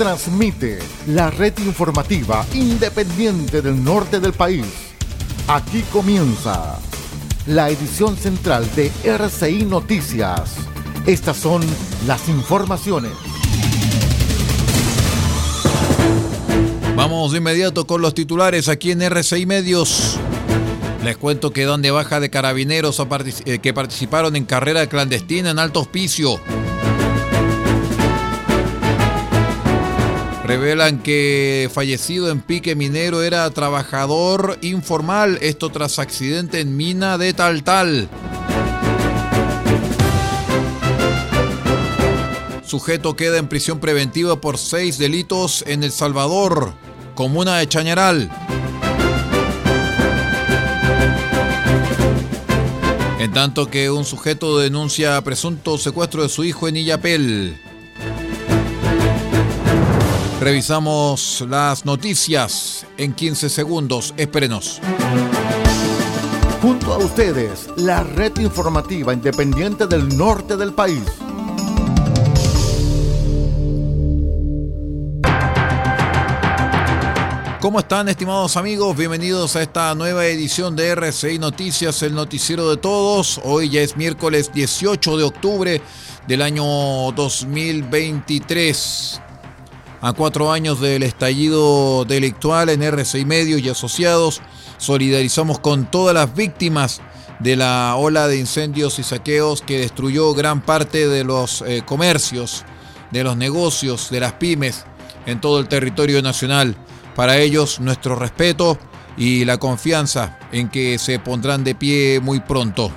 transmite la red informativa independiente del norte del país. Aquí comienza la edición central de RCI Noticias. Estas son las informaciones. Vamos de inmediato con los titulares aquí en RCI Medios. Les cuento que dan de baja de carabineros eh, que participaron en carrera clandestina en Alto Hospicio. Revelan que fallecido en pique minero era trabajador informal, esto tras accidente en mina de Tal Tal. Sujeto queda en prisión preventiva por seis delitos en El Salvador, comuna de Chañaral. En tanto que un sujeto denuncia presunto secuestro de su hijo en Illapel. Revisamos las noticias en 15 segundos. Espérenos. Junto a ustedes, la red informativa independiente del norte del país. ¿Cómo están estimados amigos? Bienvenidos a esta nueva edición de RCI Noticias, el noticiero de todos. Hoy ya es miércoles 18 de octubre del año 2023 a cuatro años del estallido delictual en RCI Medios y Asociados, solidarizamos con todas las víctimas de la ola de incendios y saqueos que destruyó gran parte de los eh, comercios, de los negocios, de las pymes en todo el territorio nacional. Para ellos nuestro respeto y la confianza en que se pondrán de pie muy pronto.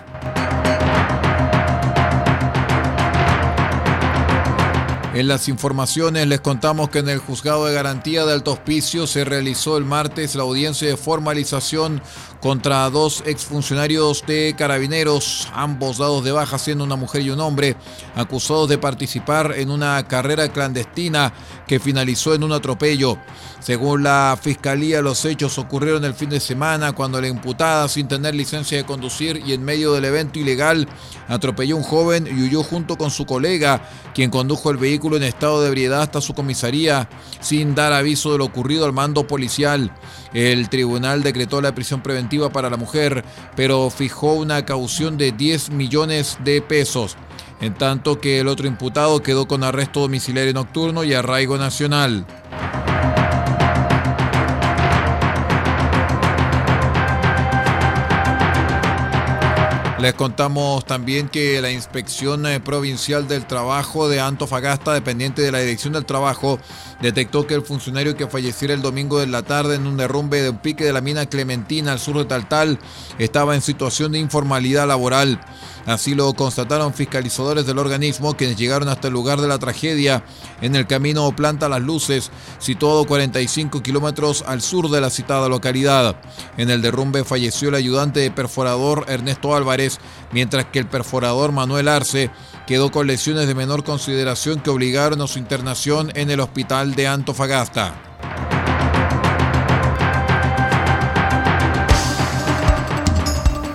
En las informaciones les contamos que en el juzgado de garantía de Alto Hospicio se realizó el martes la audiencia de formalización contra dos exfuncionarios de carabineros, ambos dados de baja siendo una mujer y un hombre, acusados de participar en una carrera clandestina que finalizó en un atropello. Según la fiscalía, los hechos ocurrieron el fin de semana cuando la imputada, sin tener licencia de conducir y en medio del evento ilegal, atropelló a un joven y huyó junto con su colega, quien condujo el vehículo en estado de ebriedad hasta su comisaría, sin dar aviso de lo ocurrido al mando policial. El tribunal decretó la prisión preventiva para la mujer, pero fijó una caución de 10 millones de pesos en tanto que el otro imputado quedó con arresto domiciliario nocturno y arraigo nacional. Les contamos también que la Inspección eh, Provincial del Trabajo de Antofagasta, dependiente de la Dirección del Trabajo, detectó que el funcionario que falleciera el domingo de la tarde en un derrumbe de un pique de la mina Clementina al sur de Taltal estaba en situación de informalidad laboral. Así lo constataron fiscalizadores del organismo quienes llegaron hasta el lugar de la tragedia en el camino Planta Las Luces, situado 45 kilómetros al sur de la citada localidad. En el derrumbe falleció el ayudante de perforador Ernesto Álvarez, mientras que el perforador Manuel Arce quedó con lesiones de menor consideración que obligaron a su internación en el hospital de Antofagasta.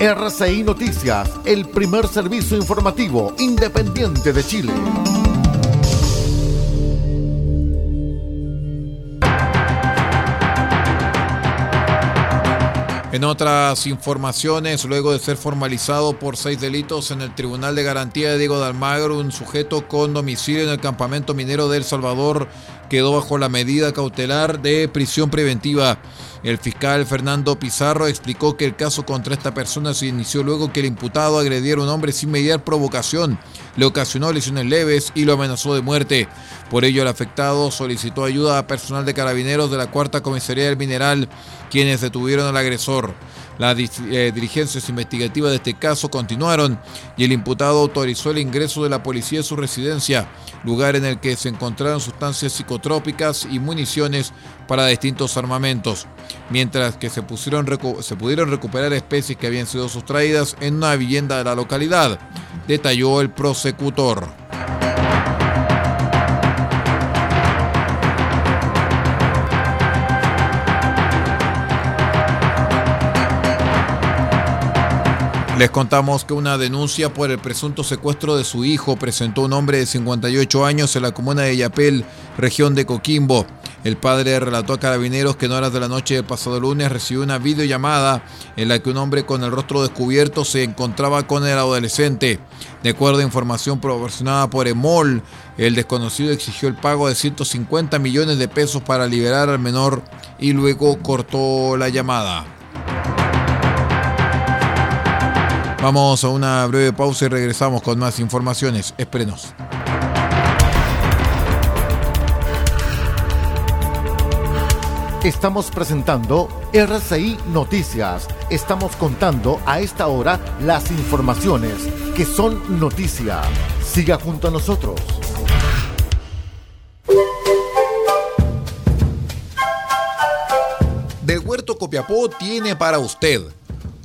RCI Noticias, el primer servicio informativo independiente de Chile. En otras informaciones, luego de ser formalizado por seis delitos en el Tribunal de Garantía de Diego de Almagro, un sujeto con domicilio en el campamento minero de El Salvador quedó bajo la medida cautelar de prisión preventiva. El fiscal Fernando Pizarro explicó que el caso contra esta persona se inició luego que el imputado agrediera a un hombre sin mediar provocación, le ocasionó lesiones leves y lo amenazó de muerte. Por ello, el afectado solicitó ayuda a personal de carabineros de la cuarta comisaría del Mineral, quienes detuvieron al agresor. Las eh, diligencias investigativas de este caso continuaron y el imputado autorizó el ingreso de la policía a su residencia, lugar en el que se encontraron sustancias psicotrópicas y municiones para distintos armamentos, mientras que se, se pudieron recuperar especies que habían sido sustraídas en una vivienda de la localidad, detalló el prosecutor. Les contamos que una denuncia por el presunto secuestro de su hijo presentó un hombre de 58 años en la comuna de Yapel, región de Coquimbo. El padre relató a carabineros que en horas de la noche del pasado lunes recibió una videollamada en la que un hombre con el rostro descubierto se encontraba con el adolescente. De acuerdo a información proporcionada por EMOL, el desconocido exigió el pago de 150 millones de pesos para liberar al menor y luego cortó la llamada. Vamos a una breve pausa y regresamos con más informaciones. Espérenos. Estamos presentando RCI Noticias. Estamos contando a esta hora las informaciones que son noticia. Siga junto a nosotros. Del Huerto Copiapó tiene para usted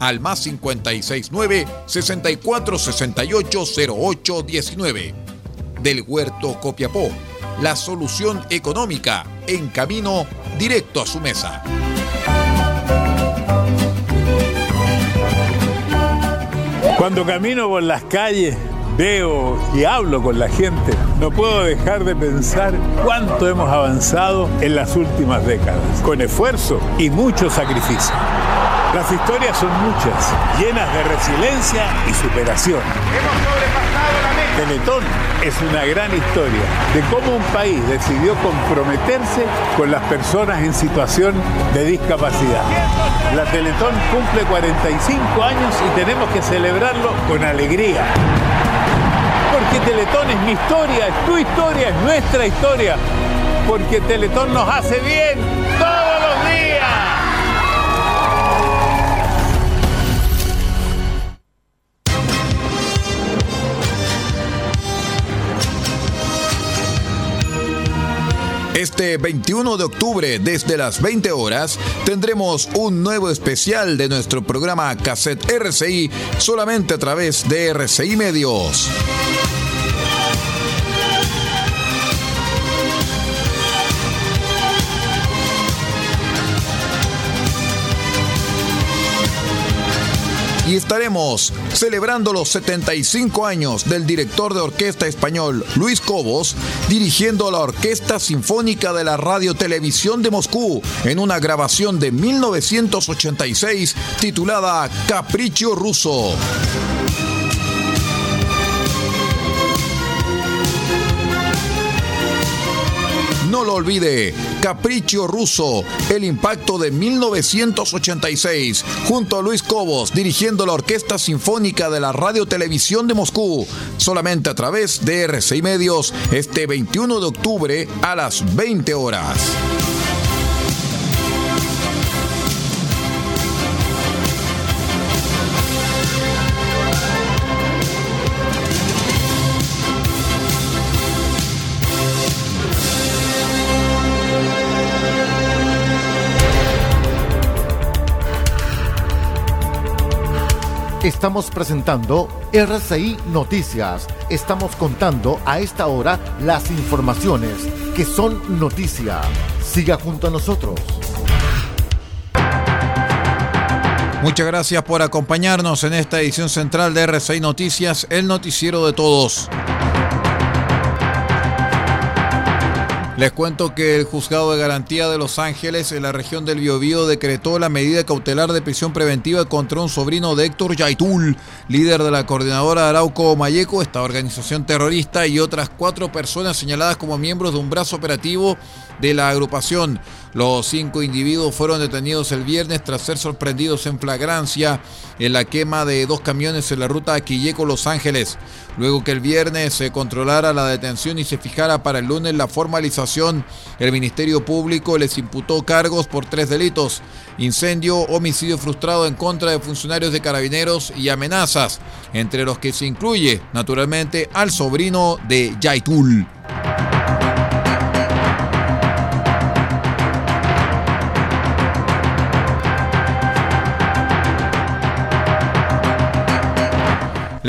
al más 569 64 68 08 19. Del Huerto Copiapó, la solución económica en camino directo a su mesa. Cuando camino por las calles, veo y hablo con la gente, no puedo dejar de pensar cuánto hemos avanzado en las últimas décadas, con esfuerzo y mucho sacrificio. Las historias son muchas, llenas de resiliencia y superación. Hemos sobrepasado la meta. Teletón es una gran historia de cómo un país decidió comprometerse con las personas en situación de discapacidad. La Teletón cumple 45 años y tenemos que celebrarlo con alegría. Porque Teletón es mi historia, es tu historia, es nuestra historia. Porque Teletón nos hace bien Este 21 de octubre, desde las 20 horas, tendremos un nuevo especial de nuestro programa Cassette RCI solamente a través de RCI Medios. Y estaremos celebrando los 75 años del director de orquesta español Luis Cobos, dirigiendo la Orquesta Sinfónica de la Radio Televisión de Moscú en una grabación de 1986 titulada Capricho Ruso. No lo olvide, Capricho Ruso, el impacto de 1986, junto a Luis Cobos, dirigiendo la Orquesta Sinfónica de la Radio Televisión de Moscú, solamente a través de RCI Medios, este 21 de octubre a las 20 horas. Estamos presentando RCI Noticias. Estamos contando a esta hora las informaciones que son noticia. Siga junto a nosotros. Muchas gracias por acompañarnos en esta edición central de RCI Noticias, el noticiero de todos. Les cuento que el juzgado de garantía de Los Ángeles en la región del Biobío decretó la medida cautelar de prisión preventiva contra un sobrino de Héctor Yaitul, líder de la coordinadora Arauco Mayeco, esta organización terrorista, y otras cuatro personas señaladas como miembros de un brazo operativo de la agrupación. Los cinco individuos fueron detenidos el viernes tras ser sorprendidos en flagrancia en la quema de dos camiones en la ruta Quilleco-Los Ángeles. Luego que el viernes se controlara la detención y se fijara para el lunes la formalización, el Ministerio Público les imputó cargos por tres delitos, incendio, homicidio frustrado en contra de funcionarios de carabineros y amenazas, entre los que se incluye, naturalmente, al sobrino de Yaitul.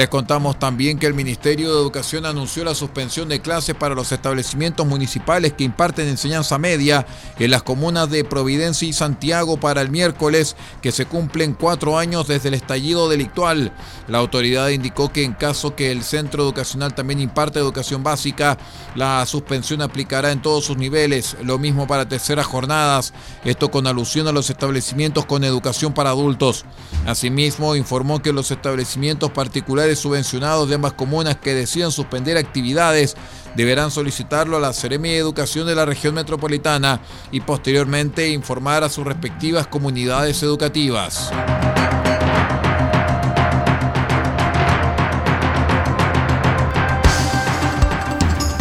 Les contamos también que el Ministerio de Educación anunció la suspensión de clases para los establecimientos municipales que imparten enseñanza media en las comunas de Providencia y Santiago para el miércoles, que se cumplen cuatro años desde el estallido delictual. La autoridad indicó que en caso que el centro educacional también imparte educación básica, la suspensión aplicará en todos sus niveles, lo mismo para terceras jornadas, esto con alusión a los establecimientos con educación para adultos. Asimismo, informó que los establecimientos particulares subvencionados de ambas comunas que decidan suspender actividades deberán solicitarlo a la Seremi de Educación de la región metropolitana y posteriormente informar a sus respectivas comunidades educativas.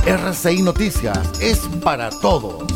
RCI Noticias es para todos.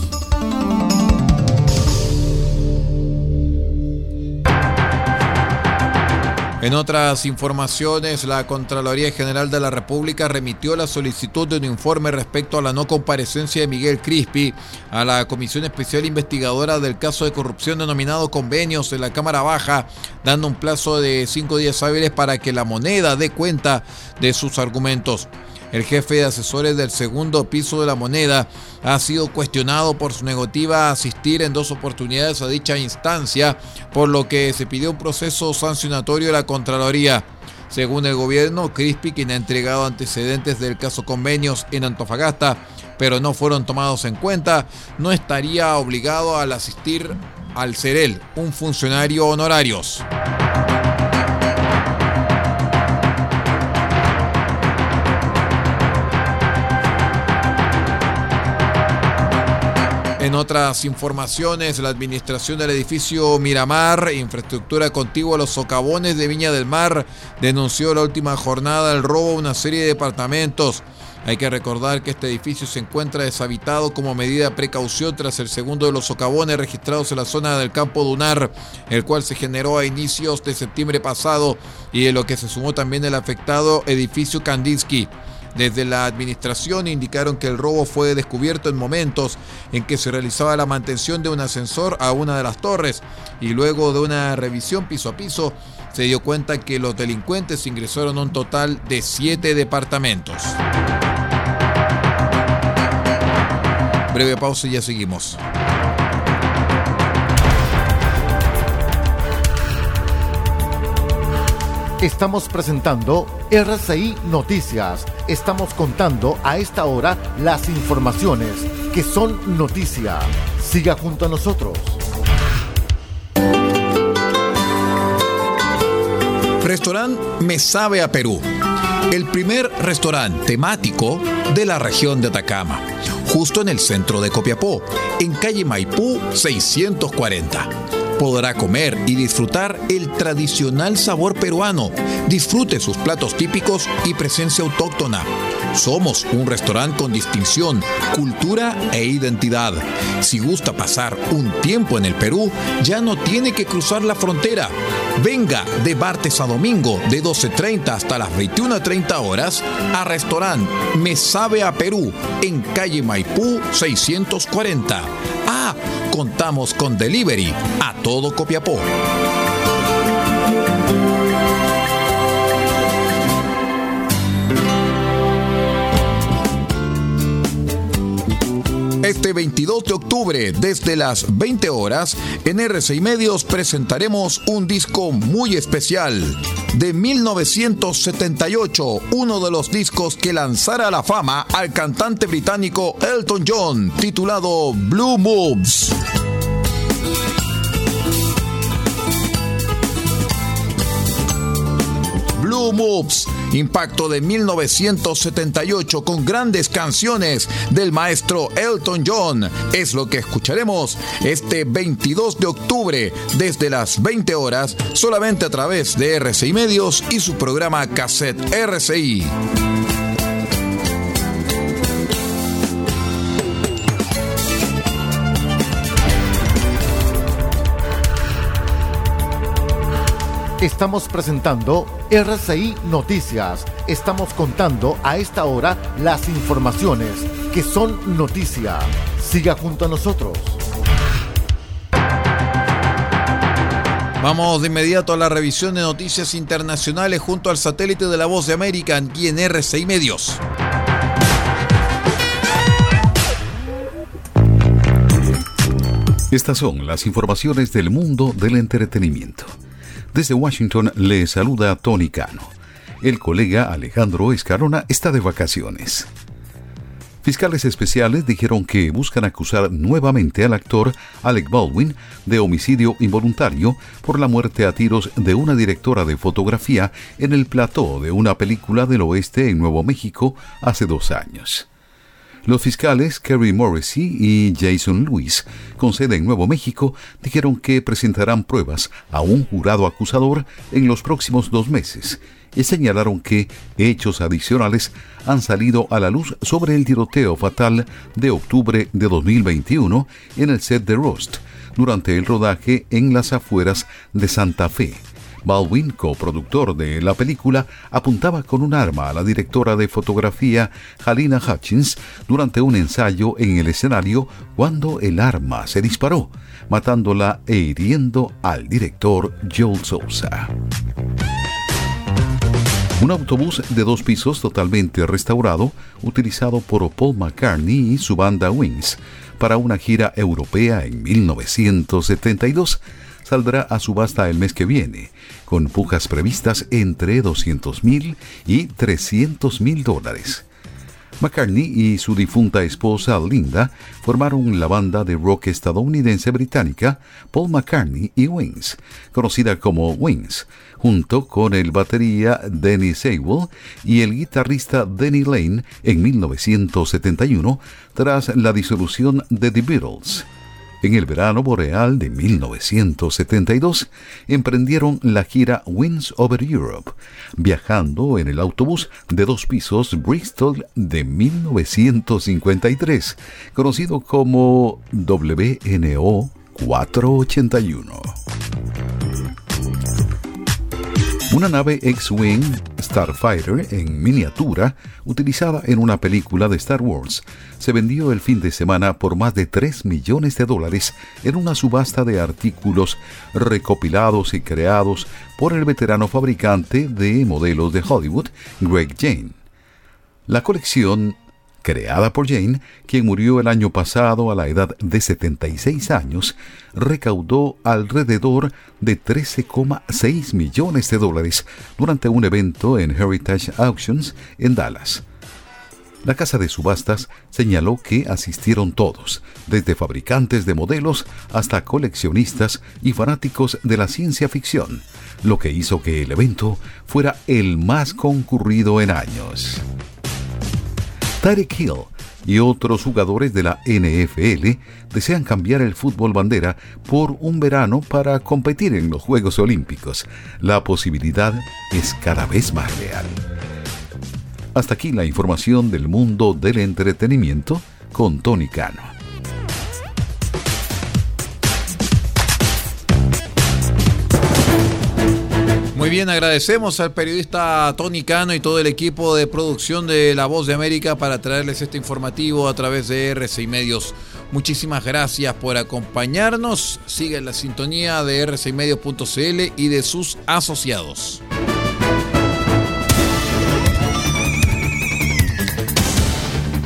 En otras informaciones, la Contraloría General de la República remitió la solicitud de un informe respecto a la no comparecencia de Miguel Crispi a la Comisión Especial Investigadora del caso de corrupción denominado convenios en la Cámara Baja, dando un plazo de cinco días hábiles para que la moneda dé cuenta de sus argumentos. El jefe de asesores del segundo piso de la moneda ha sido cuestionado por su negativa a asistir en dos oportunidades a dicha instancia, por lo que se pidió un proceso sancionatorio de la Contraloría. Según el gobierno, Crispi, quien ha entregado antecedentes del caso convenios en Antofagasta, pero no fueron tomados en cuenta, no estaría obligado al asistir al CEREL, un funcionario honorarios. En otras informaciones, la administración del edificio Miramar, infraestructura contigua a los socavones de Viña del Mar, denunció la última jornada el robo a una serie de departamentos. Hay que recordar que este edificio se encuentra deshabitado como medida de precaución tras el segundo de los socavones registrados en la zona del campo Dunar, el cual se generó a inicios de septiembre pasado y de lo que se sumó también el afectado edificio Kandinsky. Desde la administración indicaron que el robo fue descubierto en momentos en que se realizaba la mantención de un ascensor a una de las torres y luego de una revisión piso a piso se dio cuenta que los delincuentes ingresaron a un total de siete departamentos. Breve pausa y ya seguimos. Estamos presentando RCI Noticias. Estamos contando a esta hora las informaciones que son noticia. Siga junto a nosotros. Restaurante Me Sabe a Perú. El primer restaurante temático de la región de Atacama, justo en el centro de Copiapó, en calle Maipú 640 podrá comer y disfrutar el tradicional sabor peruano. Disfrute sus platos típicos y presencia autóctona. Somos un restaurante con distinción, cultura e identidad. Si gusta pasar un tiempo en el Perú, ya no tiene que cruzar la frontera. Venga de martes a domingo de 12.30 hasta las 21.30 horas a restaurante Me Sabe a Perú en calle Maipú 640. Ah, contamos con delivery a todo Copiapó. Este 22 de octubre, desde las 20 horas, en RCI Medios presentaremos un disco muy especial de 1978, uno de los discos que lanzara a la fama al cantante británico Elton John, titulado Blue Moves. Blue Moves, impacto de 1978 con grandes canciones del maestro Elton John, es lo que escucharemos este 22 de octubre desde las 20 horas solamente a través de RCI Medios y su programa Cassette RCI. Estamos presentando RCI Noticias. Estamos contando a esta hora las informaciones que son noticia. Siga junto a nosotros. Vamos de inmediato a la revisión de noticias internacionales junto al satélite de la Voz de América aquí en RCI Medios. Estas son las informaciones del mundo del entretenimiento. Desde Washington le saluda Tony Cano. El colega Alejandro Escarona está de vacaciones. Fiscales especiales dijeron que buscan acusar nuevamente al actor Alec Baldwin de homicidio involuntario por la muerte a tiros de una directora de fotografía en el plató de una película del oeste en Nuevo México hace dos años. Los fiscales Kerry Morrissey y Jason Lewis, con sede en Nuevo México, dijeron que presentarán pruebas a un jurado acusador en los próximos dos meses y señalaron que hechos adicionales han salido a la luz sobre el tiroteo fatal de octubre de 2021 en el set de Rust, durante el rodaje en las afueras de Santa Fe Baldwin, coproductor de la película, apuntaba con un arma a la directora de fotografía Halina Hutchins durante un ensayo en el escenario cuando el arma se disparó, matándola e hiriendo al director Joel Sousa. Un autobús de dos pisos totalmente restaurado, utilizado por Paul McCartney y su banda Wings para una gira europea en 1972, saldrá a subasta el mes que viene, con pujas previstas entre 200 mil y 300 mil dólares. McCartney y su difunta esposa Linda formaron la banda de rock estadounidense británica Paul McCartney y Wings, conocida como Wings, junto con el batería Dennis Sewell y el guitarrista Denny Lane en 1971 tras la disolución de The Beatles. En el verano boreal de 1972 emprendieron la gira Winds Over Europe, viajando en el autobús de dos pisos Bristol de 1953, conocido como WNO 481. Una nave X-Wing Starfighter en miniatura, utilizada en una película de Star Wars, se vendió el fin de semana por más de 3 millones de dólares en una subasta de artículos recopilados y creados por el veterano fabricante de modelos de Hollywood, Greg Jane. La colección creada por Jane, quien murió el año pasado a la edad de 76 años, recaudó alrededor de 13,6 millones de dólares durante un evento en Heritage Auctions en Dallas. La casa de subastas señaló que asistieron todos, desde fabricantes de modelos hasta coleccionistas y fanáticos de la ciencia ficción, lo que hizo que el evento fuera el más concurrido en años. Tarek Hill y otros jugadores de la NFL desean cambiar el fútbol bandera por un verano para competir en los Juegos Olímpicos. La posibilidad es cada vez más real. Hasta aquí la información del mundo del entretenimiento con Tony Cano. Muy bien, agradecemos al periodista Tony Cano y todo el equipo de producción de La Voz de América para traerles este informativo a través de RCI Medios. Muchísimas gracias por acompañarnos. Siga en la sintonía de rcimedios.cl y de sus asociados.